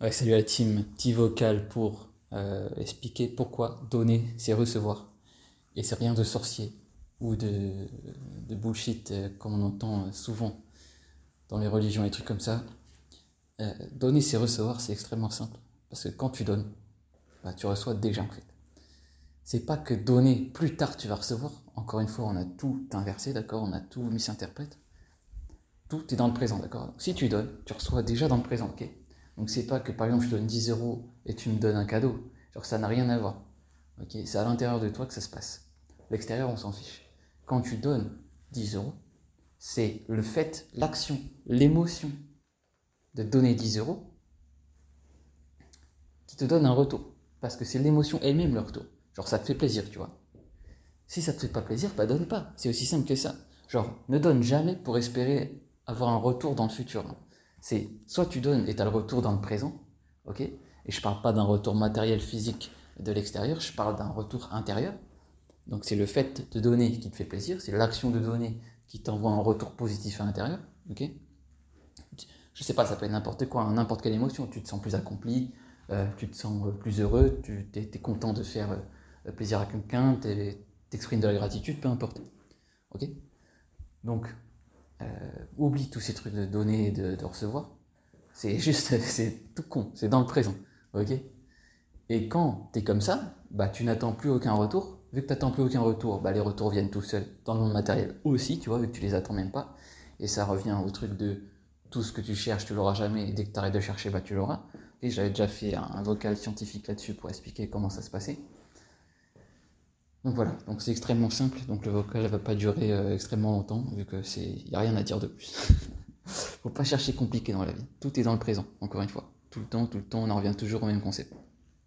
Salut à la team, petit vocal pour euh, expliquer pourquoi donner, c'est recevoir. Et c'est rien de sorcier ou de, bullshit euh, comme on entend souvent dans les religions et trucs comme ça. Euh, donner, c'est recevoir, c'est extrêmement simple. Parce que quand tu donnes, bah, tu reçois déjà en fait. C'est pas que donner plus tard tu vas recevoir. Encore une fois, on a tout inversé, d'accord? On a tout misinterprète. Tout est dans le présent, d'accord? Si tu donnes, tu reçois déjà dans le présent, ok? Donc c'est pas que par exemple je te donne 10 euros et tu me donnes un cadeau. Genre ça n'a rien à voir. C'est à l'intérieur de toi que ça se passe. L'extérieur, on s'en fiche. Quand tu donnes 10 euros, c'est le fait, l'action, l'émotion de donner 10 euros qui te donne un retour. Parce que c'est l'émotion elle-même le retour. Genre ça te fait plaisir, tu vois. Si ça te fait pas plaisir, bah donne pas. C'est aussi simple que ça. Genre, ne donne jamais pour espérer avoir un retour dans le futur. C'est soit tu donnes et tu as le retour dans le présent, ok Et je parle pas d'un retour matériel physique de l'extérieur, je parle d'un retour intérieur. Donc c'est le fait de donner qui te fait plaisir, c'est l'action de donner qui t'envoie un retour positif à l'intérieur, ok Je sais pas, ça peut être n'importe quoi, hein, n'importe quelle émotion. Tu te sens plus accompli, euh, tu te sens plus heureux, tu es, content de faire euh, plaisir à quelqu'un, tu exprimes de la gratitude, peu importe. Ok Donc, euh, oublie tous ces trucs de donner et de, recevoir. C'est juste, c'est tout con, c'est dans le présent. Ok? Et quand tu es comme ça, bah, tu n'attends plus aucun retour. Vu que tu n'attends plus aucun retour, bah, les retours viennent tout seuls dans le monde matériel aussi, tu vois, vu que tu les attends même pas. Et ça revient au truc de tout ce que tu cherches, tu l'auras jamais, et dès que tu arrêtes de chercher, bah, tu l'auras. Et j'avais déjà fait un, vocal scientifique là-dessus pour expliquer comment ça se passait. Donc voilà, donc c'est extrêmement simple, donc le vocal va pas durer euh, extrêmement longtemps, vu que c'est. N'y a rien à dire de plus. Faut pas chercher compliqué dans la vie. Tout est dans le présent, encore une fois. Tout le temps, tout le temps, on en revient toujours au même concept.